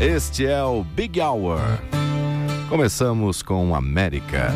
Este é o Big Hour. Começamos com América.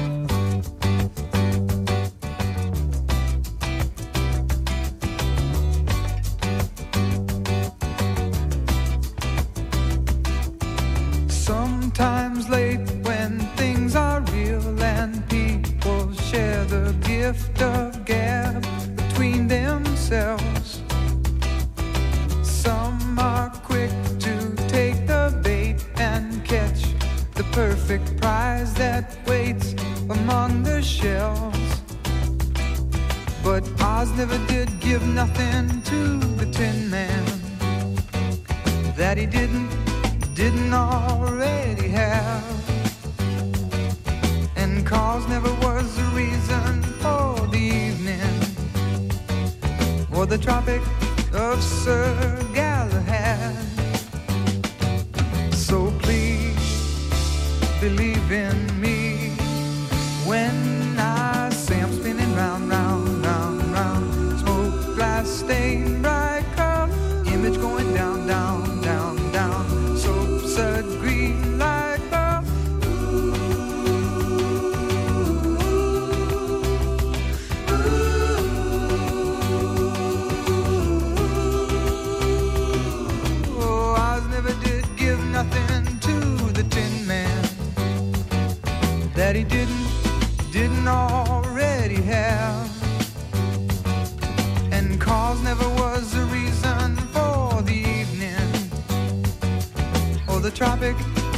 the Tropic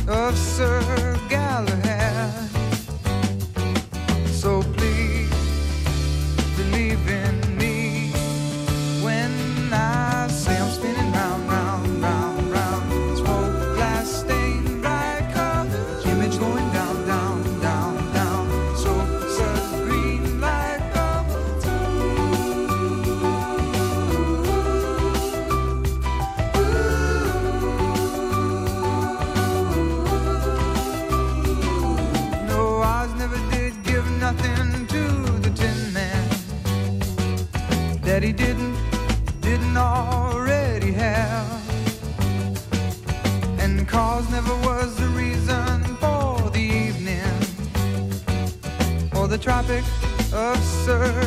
of Sir Galahad. the Tropic of Sir.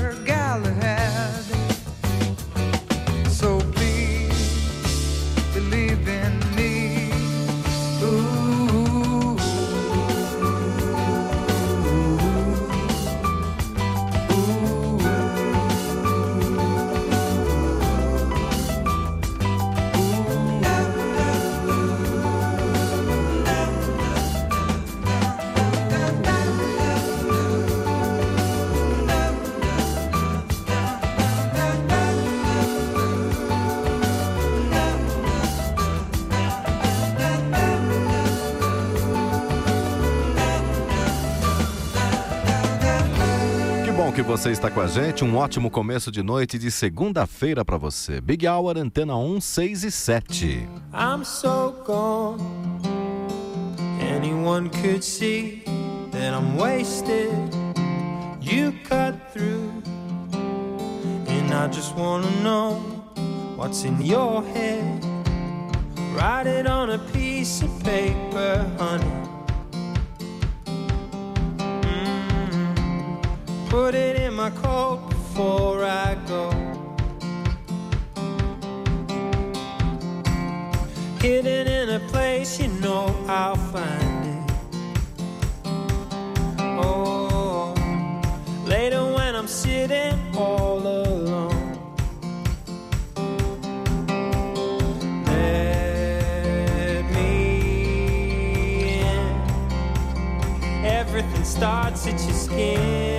você está com a gente. Um ótimo começo de noite de segunda-feira para você. Big Hour, Antena 1, 6 e 7. I'm so gone. Anyone could see that I'm wasted. You cut through. And I just wanna know what's in your head. Write it on a piece of paper, honey. Put it in my coat before I go. Hidden in a place you know I'll find it. Oh, later when I'm sitting all alone. starts at your skin.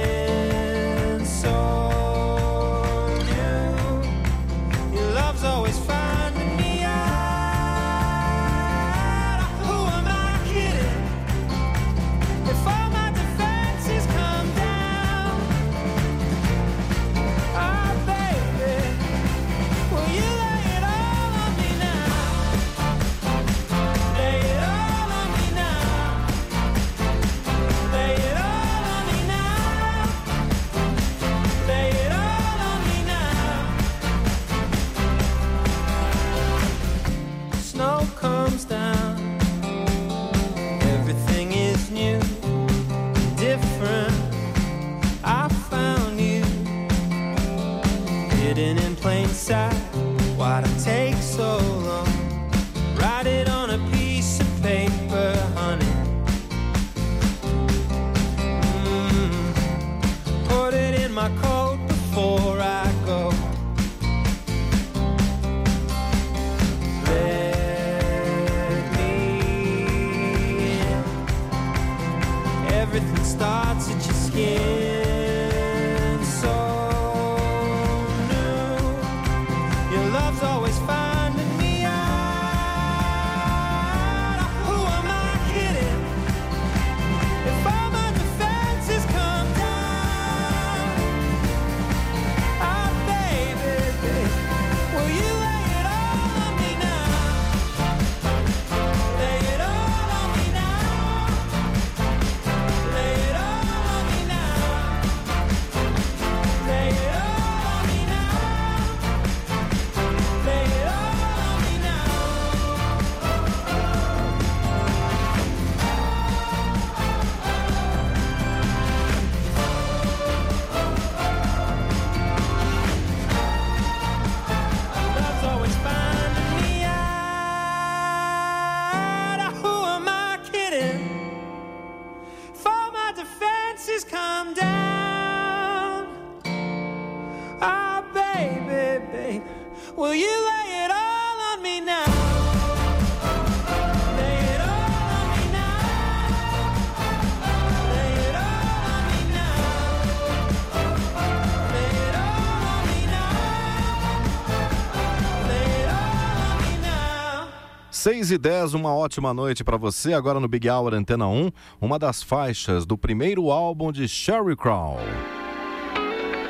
6 e 10, uma ótima noite para você. Agora no Big Hour Antena 1, uma das faixas do primeiro álbum de Sherry Crow,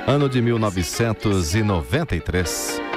ano de 1993.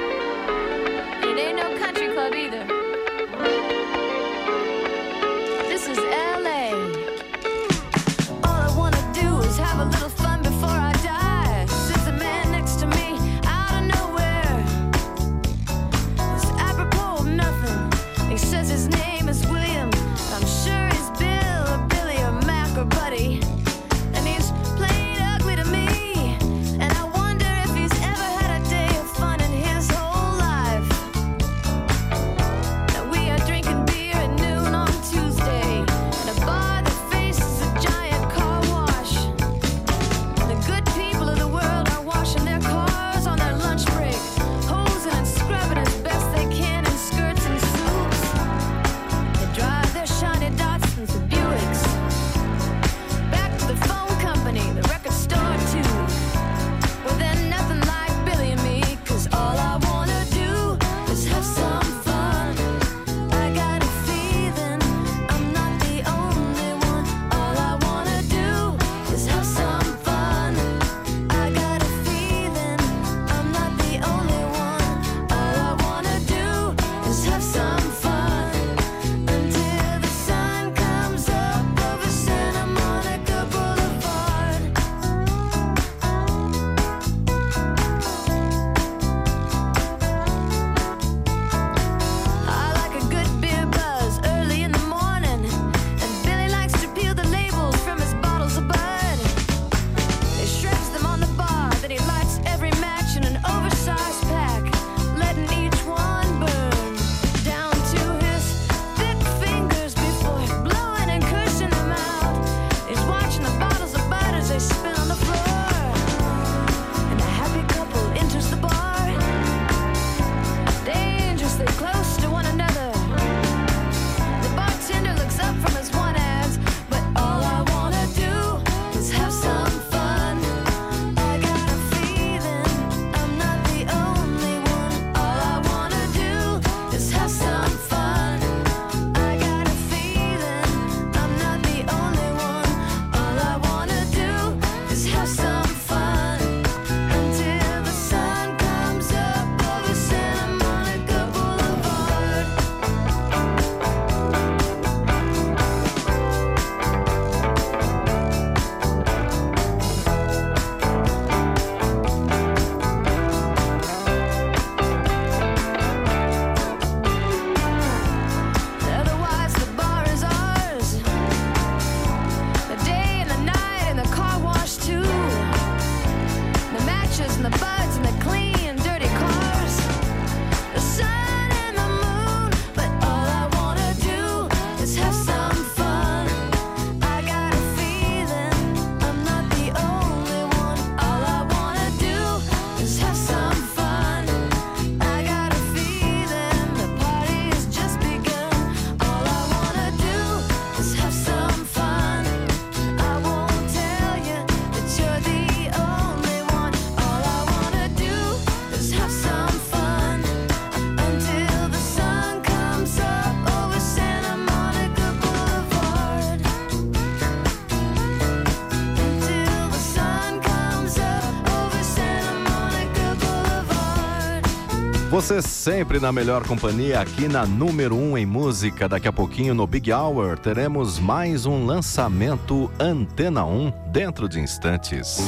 Você sempre na melhor companhia aqui na número 1 um em música. Daqui a pouquinho no Big Hour teremos mais um lançamento Antena 1 dentro de instantes.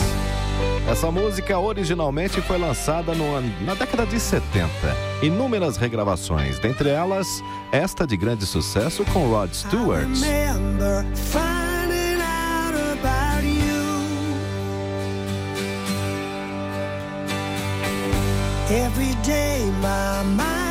Essa música originalmente foi lançada no, na década de 70. Inúmeras regravações, dentre elas esta de grande sucesso com Rod Stewart. Every day my mind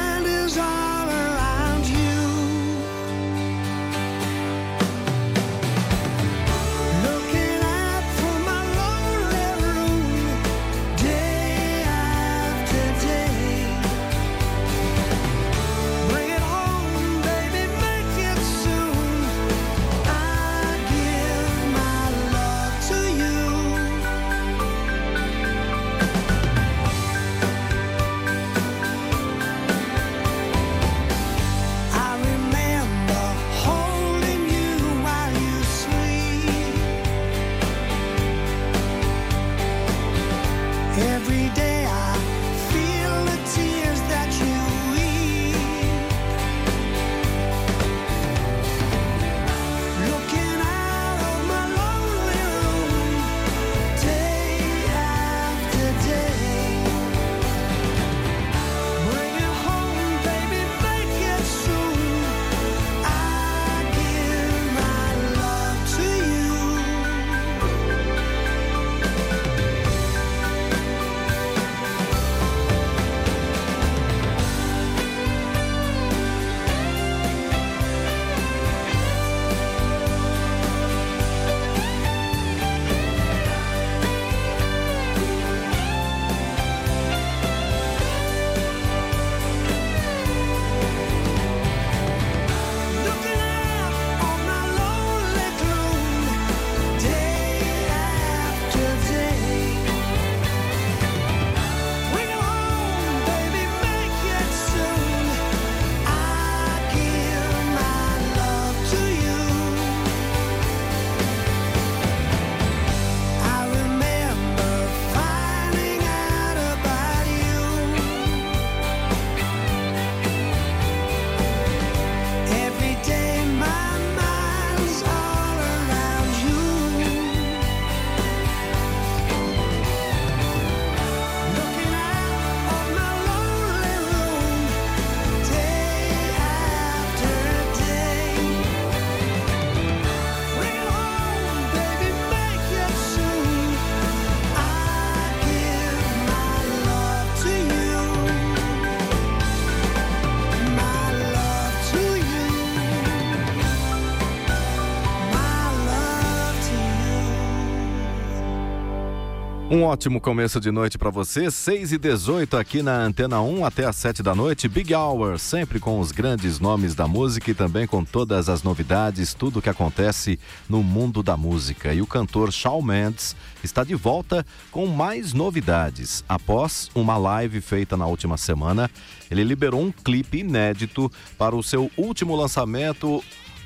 Um ótimo começo de noite para você, 6 e 18 aqui na Antena 1 até às 7 da noite, Big Hour, sempre com os grandes nomes da música e também com todas as novidades, tudo que acontece no mundo da música. E o cantor Shawn Mendes está de volta com mais novidades. Após uma live feita na última semana, ele liberou um clipe inédito para o seu último lançamento,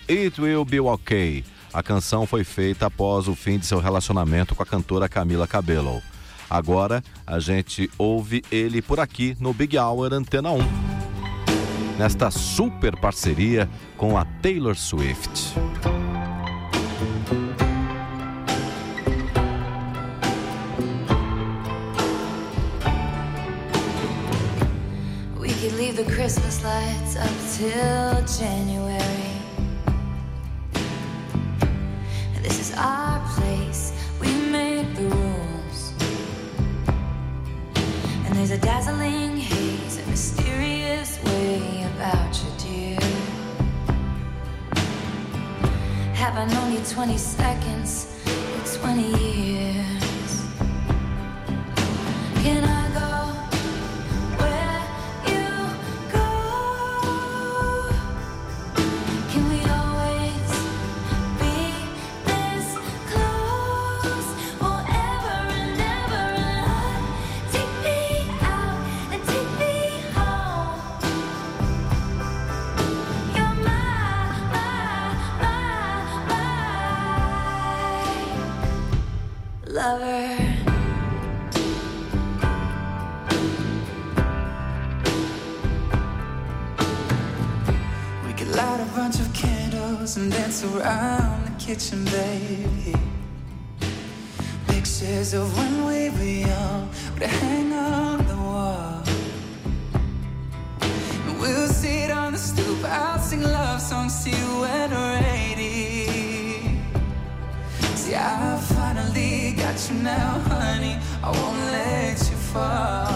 It Will Be Okay. A canção foi feita após o fim de seu relacionamento com a cantora Camila Cabello. Agora a gente ouve ele por aqui no Big Hour Antena 1. Nesta super parceria com a Taylor Swift. We could leave the Christmas lights up till January. This is our place, we make the rules. And there's a dazzling haze, a mysterious way about you, dear. Have I known you 20 seconds or 20 years? Can I lover. We could light a bunch of candles and dance around the kitchen, baby. Pictures of when we were young would hang you now, honey. I won't let you fall.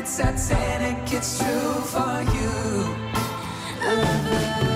it's satanic, it's true for you. Lover.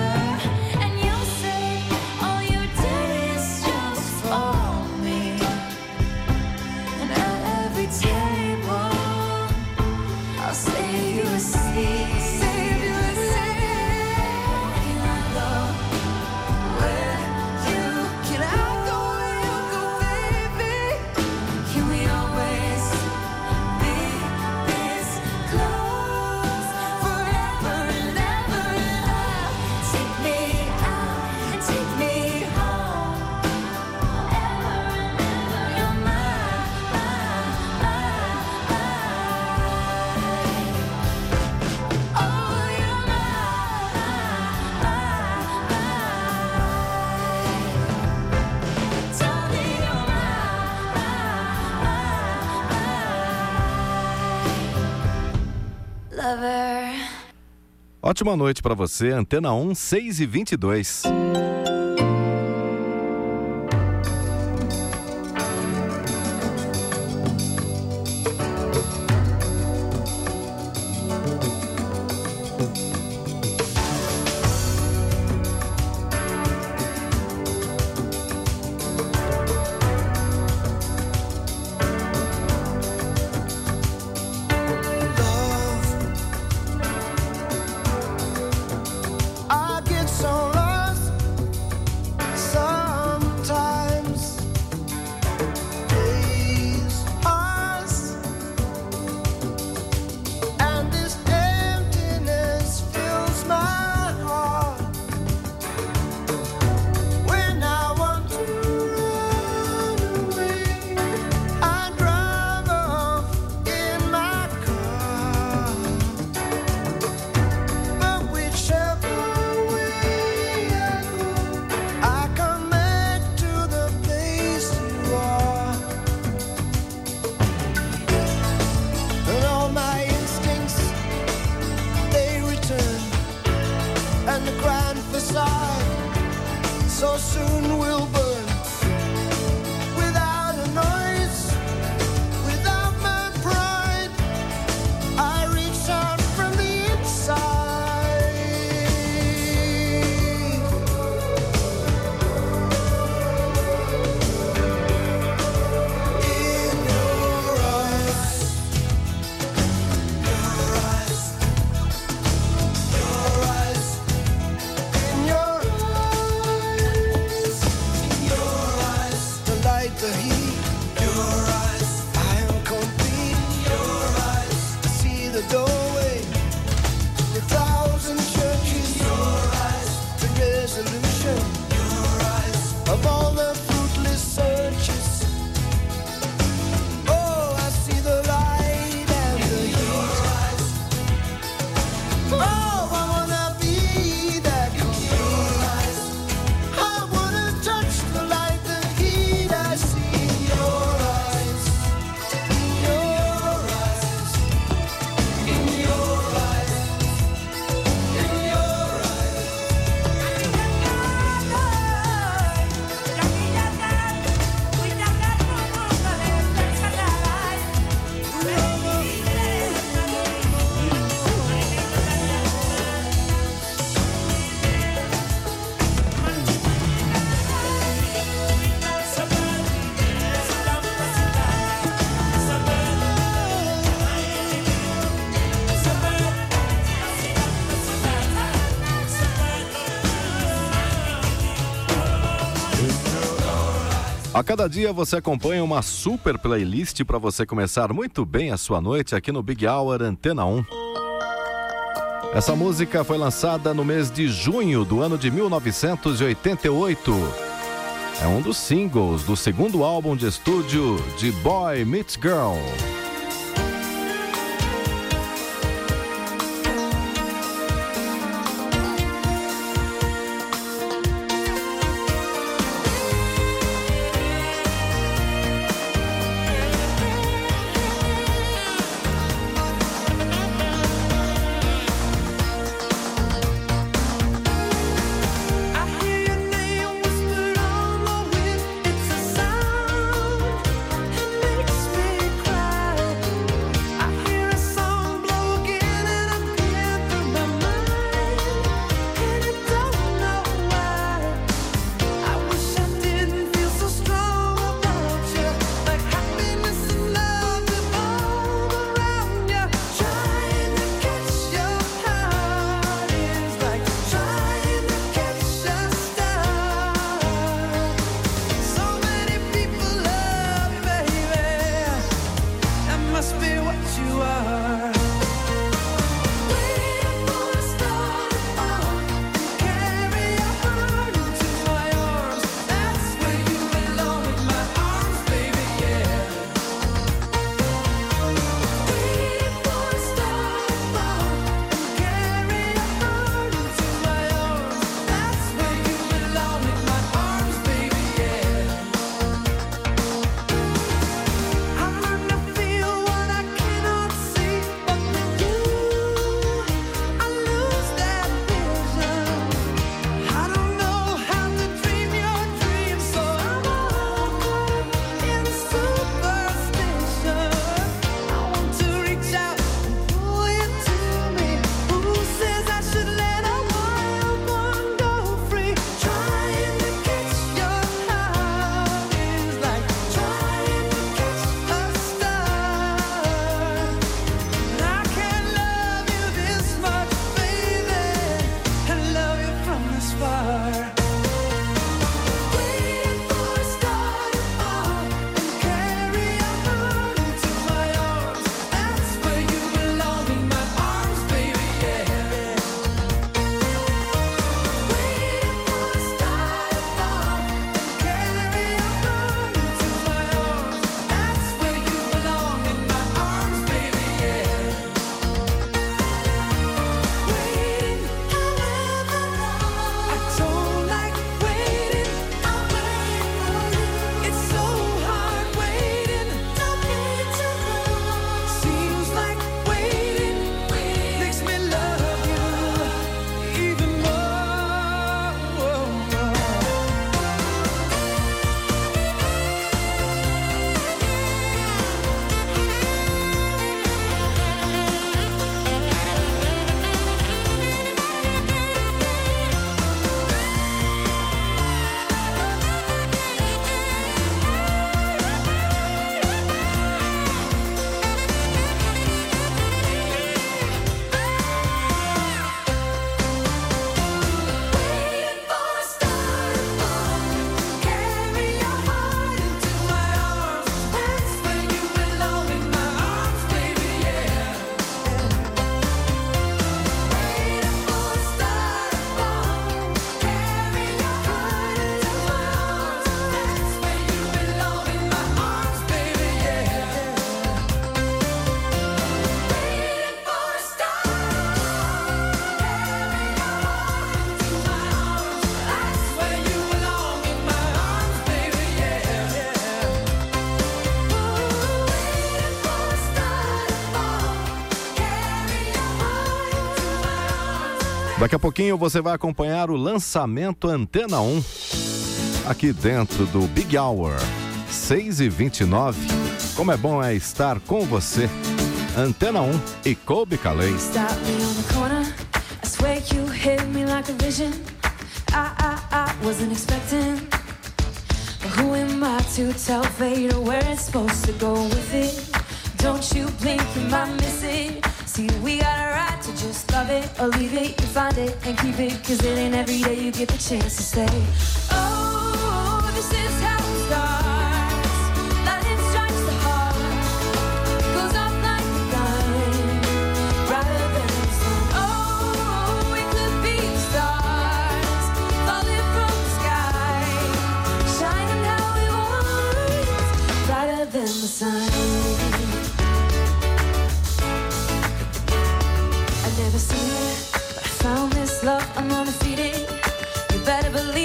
ótima noite para você, Antena 1, 6 e 22. cada dia você acompanha uma super playlist para você começar muito bem a sua noite aqui no Big Hour Antena 1. Essa música foi lançada no mês de junho do ano de 1988. É um dos singles do segundo álbum de estúdio de Boy Meets Girl. Daqui a pouquinho você vai acompanhar o lançamento Antena 1 aqui dentro do Big Hour 6 e 29. Como é bom é estar com você. Antena 1 e Kobe Calais. Who am I to tell fate where it's supposed to go with it? Don't you blink, you might miss it. See, we got a right to just love it or leave it. You find it and keep it, cause it ain't every day you get the chance to say, Oh, this is how it starts. Lightning strikes the heart, goes off like a gun, brighter than the sun. Oh, we could be stars, falling from the sky, shining how we want, brighter than the sun.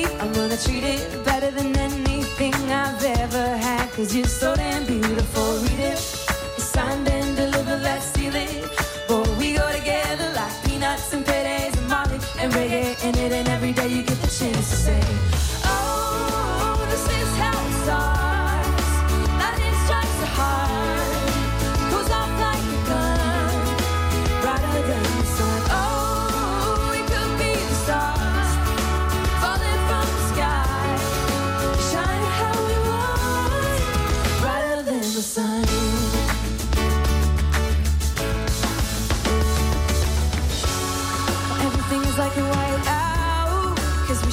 I'm gonna treat it better than anything I've ever had. Cause you're so damn beautiful. Read it, signed and delivered, let's seal it. Boy, we go together like peanuts and paydays and molly and reggae. And it ain't every day you get the chance to say, Oh, this is how it's all.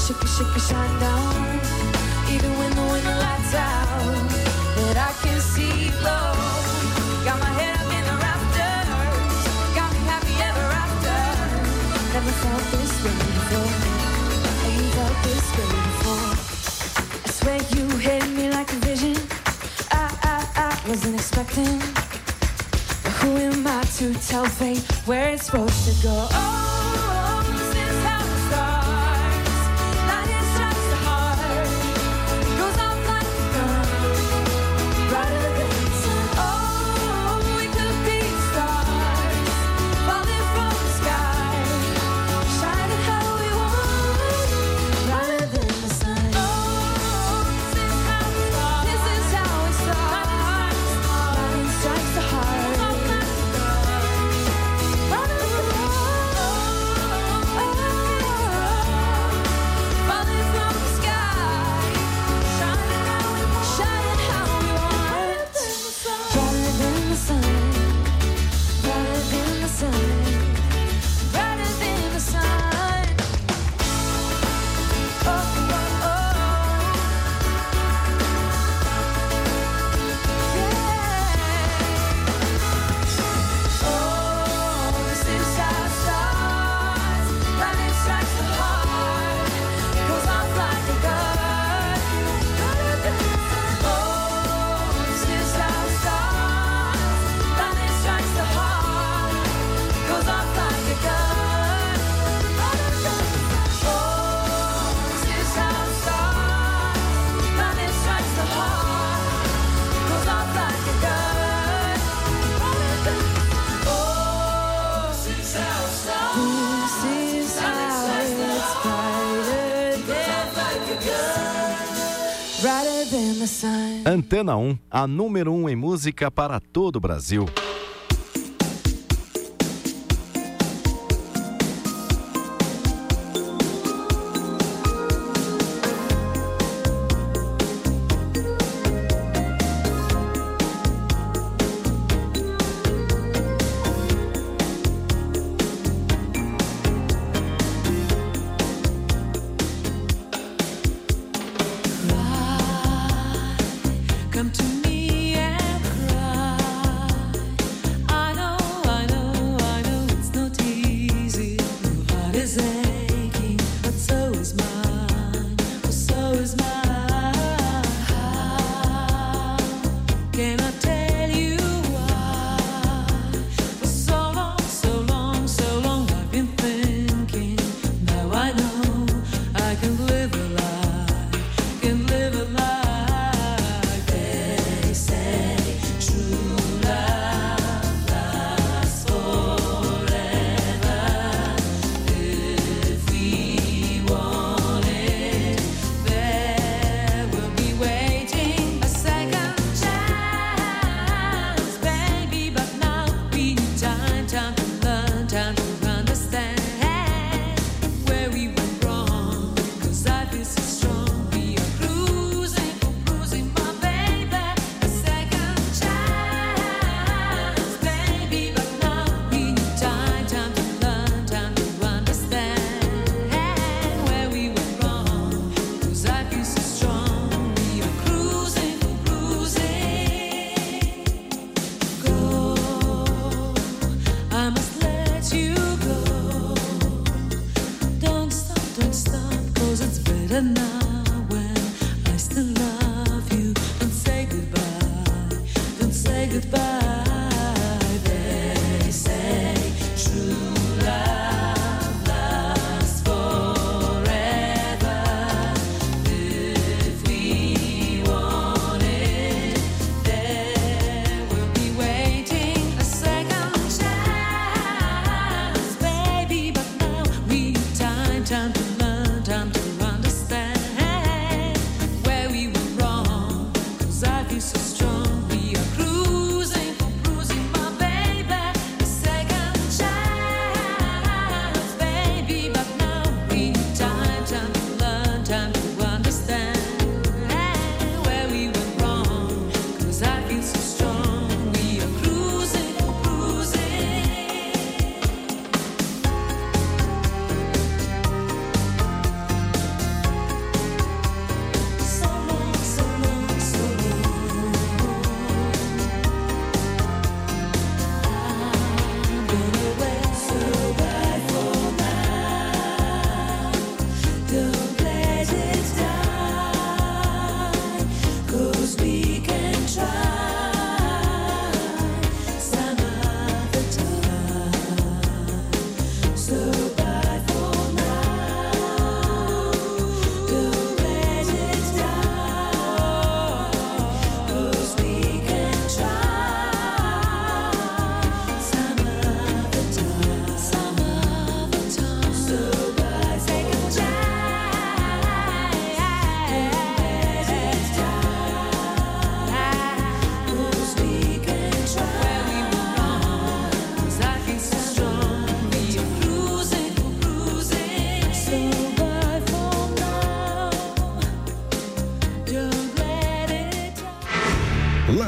Shake and shook and shine down. Even when the wind lights out, that I can see glow. Got my head up in the rafters, got me happy ever after. Never felt this way before. I ain't felt this way before. I swear you hit me like a vision. I, I, I wasn't expecting. But who am I to tell fate where it's supposed to go? Oh. Antena 1, a número 1 em música para todo o Brasil.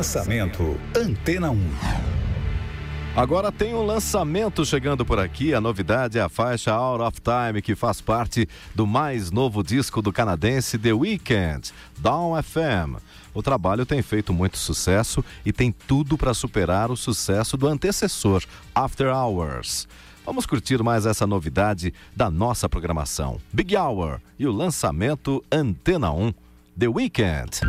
Lançamento Antena 1. Agora tem um lançamento chegando por aqui. A novidade é a faixa Out of Time, que faz parte do mais novo disco do canadense The Weeknd, Down FM. O trabalho tem feito muito sucesso e tem tudo para superar o sucesso do antecessor, After Hours. Vamos curtir mais essa novidade da nossa programação. Big Hour e o lançamento Antena 1 The Weeknd.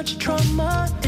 much trauma.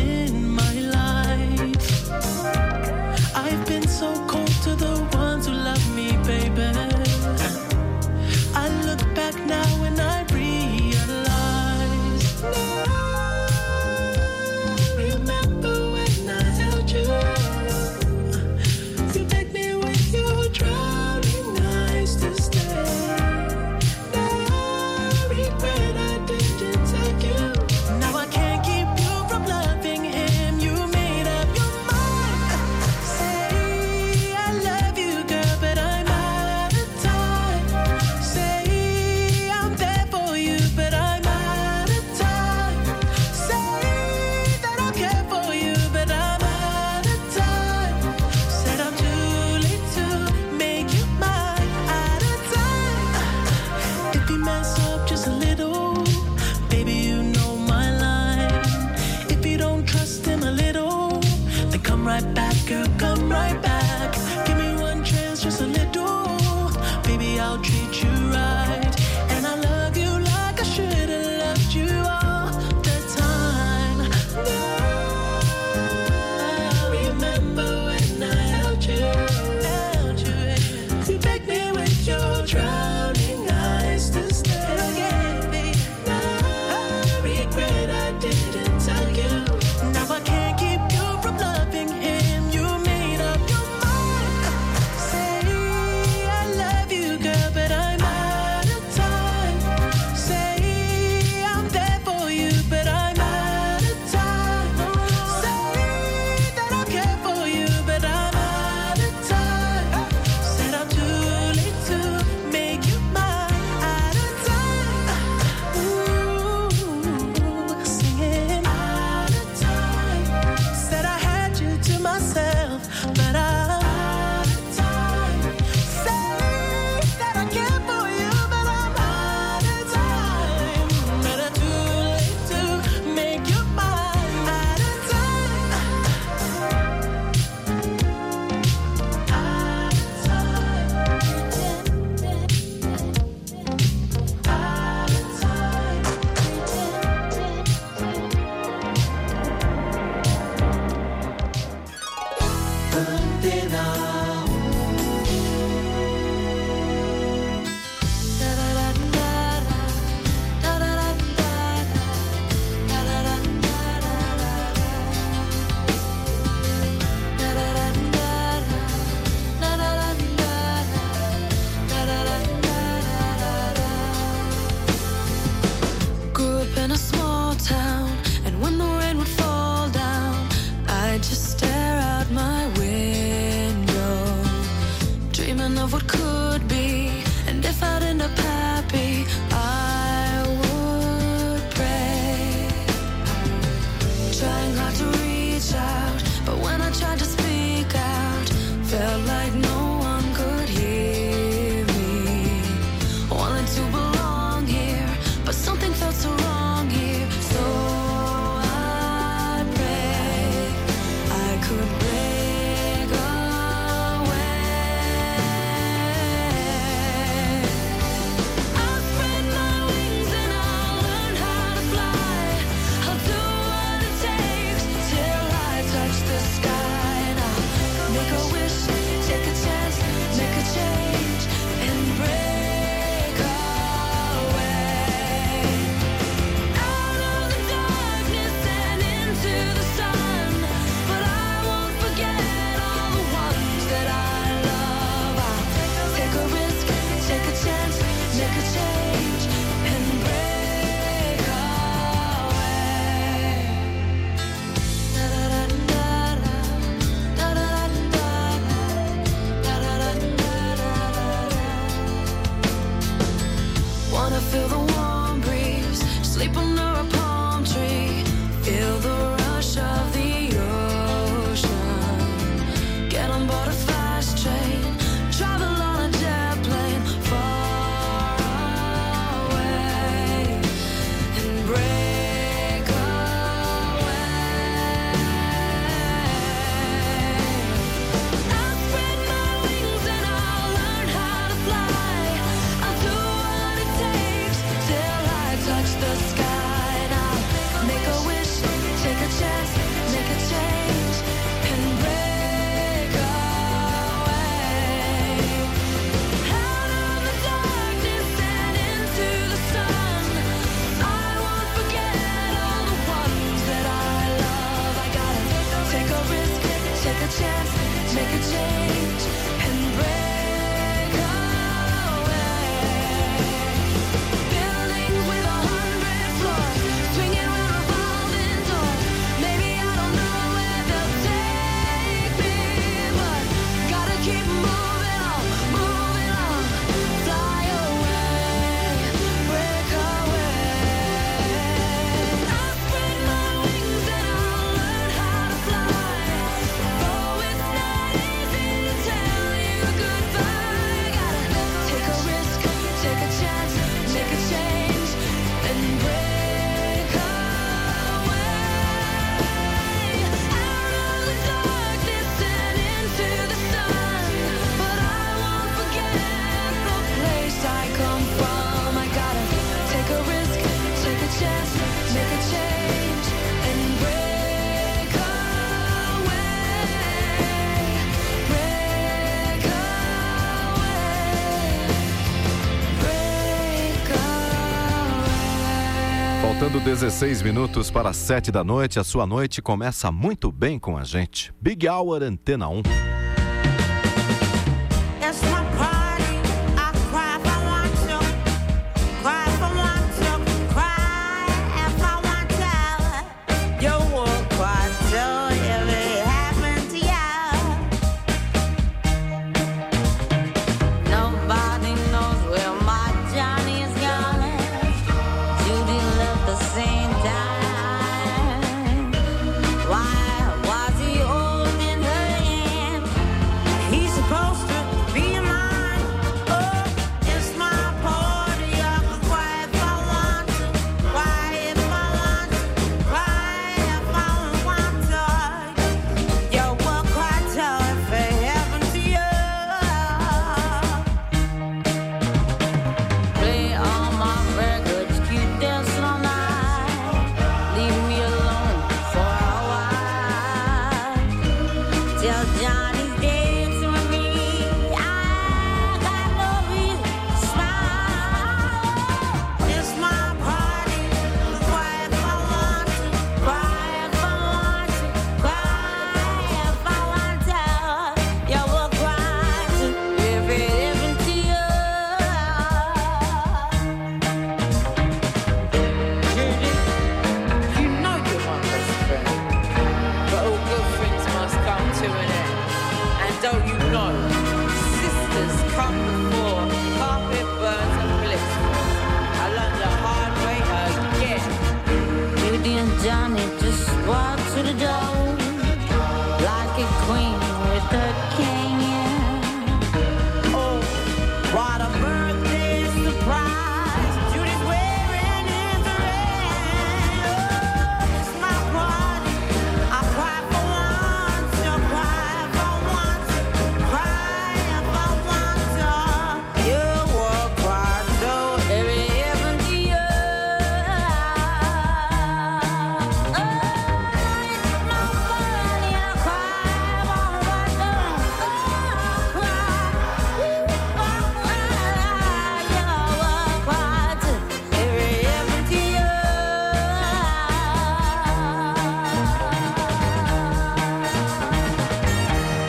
16 minutos para 7 da noite, a sua noite começa muito bem com a gente. Big Hour Antena 1.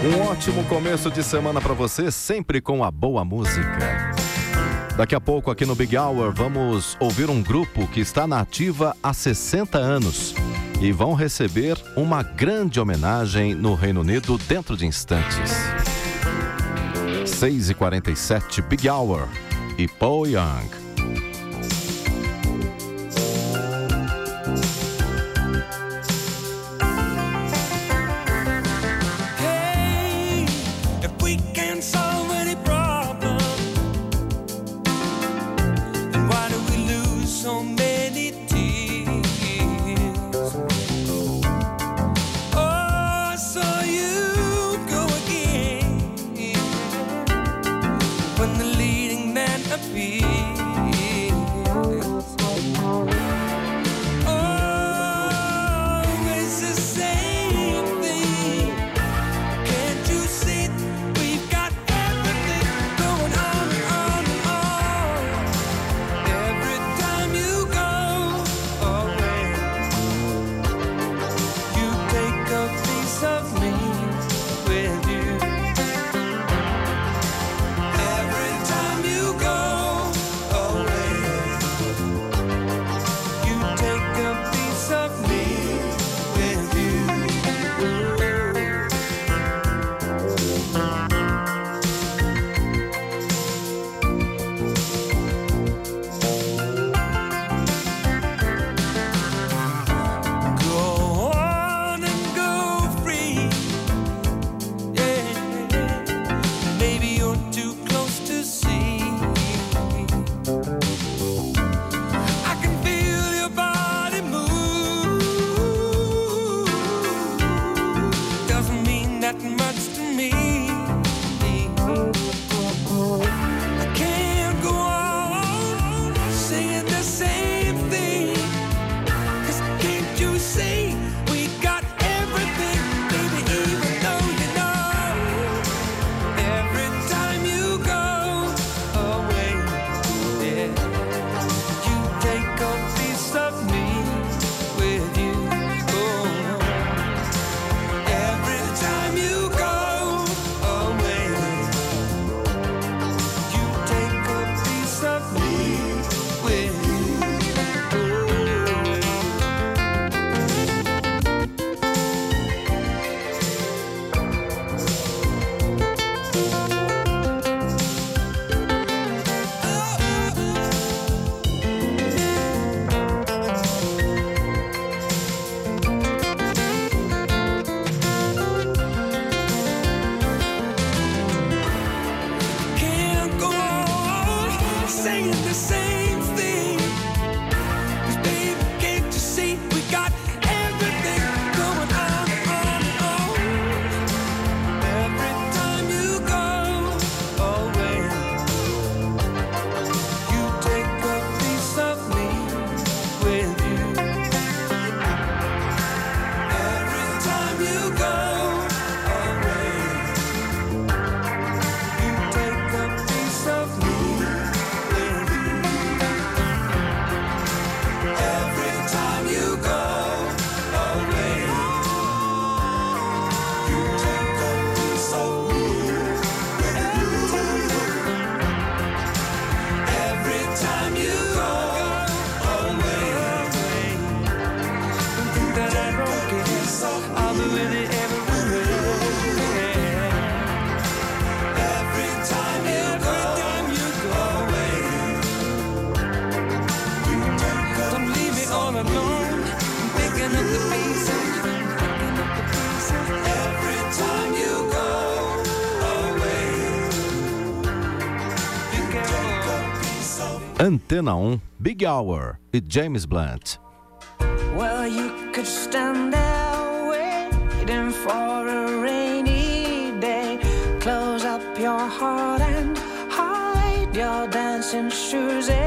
Um ótimo começo de semana para você, sempre com a boa música. Daqui a pouco, aqui no Big Hour, vamos ouvir um grupo que está na ativa há 60 anos e vão receber uma grande homenagem no Reino Unido dentro de instantes. 6h47, Big Hour e Paul Young. Antena 1, Big Hour e James Blunt. Well, you could stand there waiting for a rainy day. Close up your heart and hide your dancing shoes. In.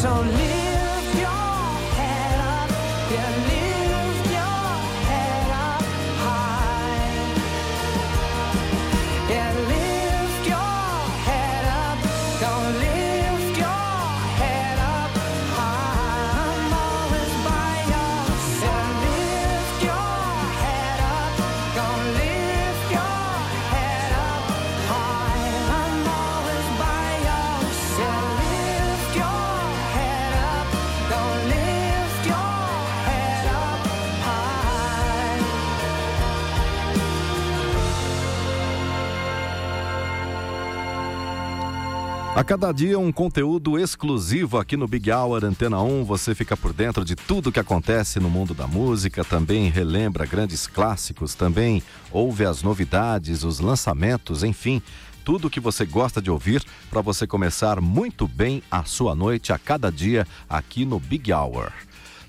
so live cada dia um conteúdo exclusivo aqui no Big Hour Antena 1. Você fica por dentro de tudo que acontece no mundo da música, também relembra grandes clássicos, também ouve as novidades, os lançamentos, enfim, tudo que você gosta de ouvir para você começar muito bem a sua noite a cada dia aqui no Big Hour.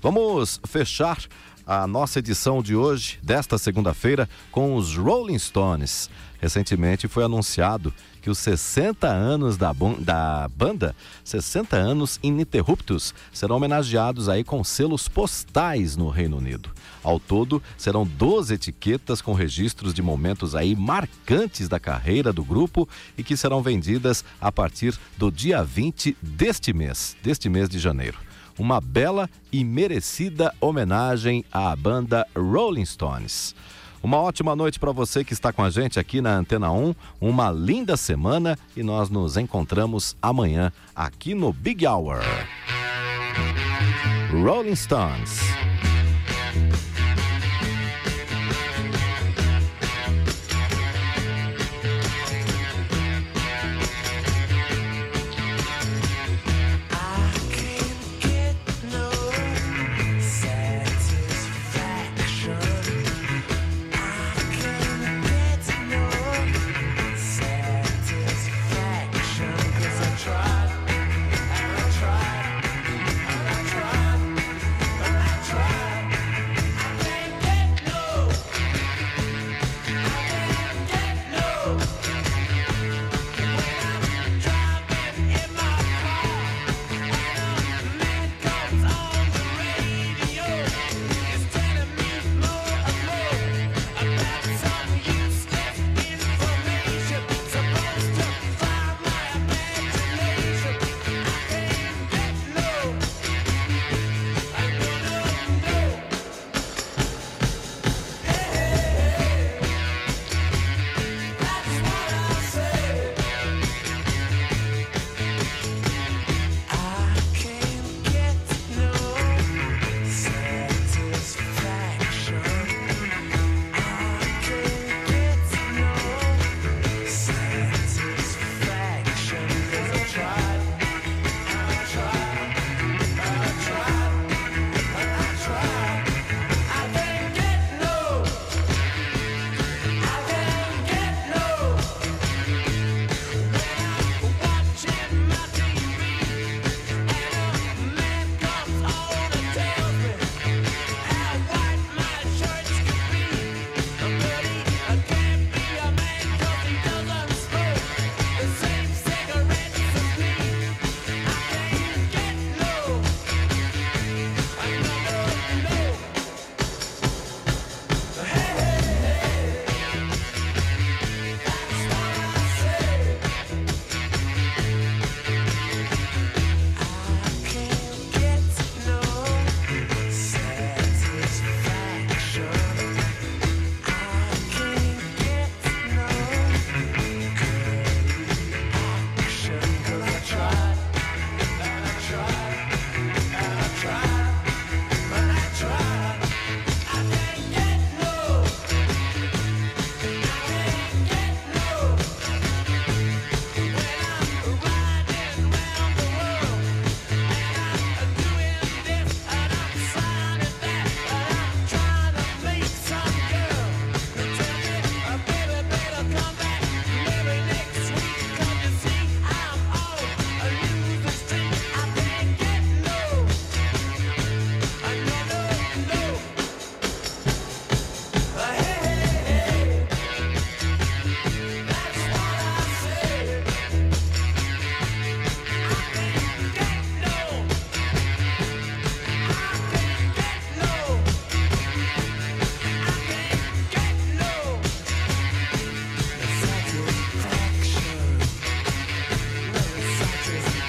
Vamos fechar a nossa edição de hoje, desta segunda-feira, com os Rolling Stones. Recentemente foi anunciado que os 60 anos da, da banda, 60 anos ininterruptos, serão homenageados aí com selos postais no Reino Unido. Ao todo, serão 12 etiquetas com registros de momentos aí marcantes da carreira do grupo e que serão vendidas a partir do dia 20 deste mês, deste mês de janeiro uma bela e merecida homenagem à banda Rolling Stones. Uma ótima noite para você que está com a gente aqui na Antena 1, uma linda semana e nós nos encontramos amanhã aqui no Big Hour. Rolling Stones.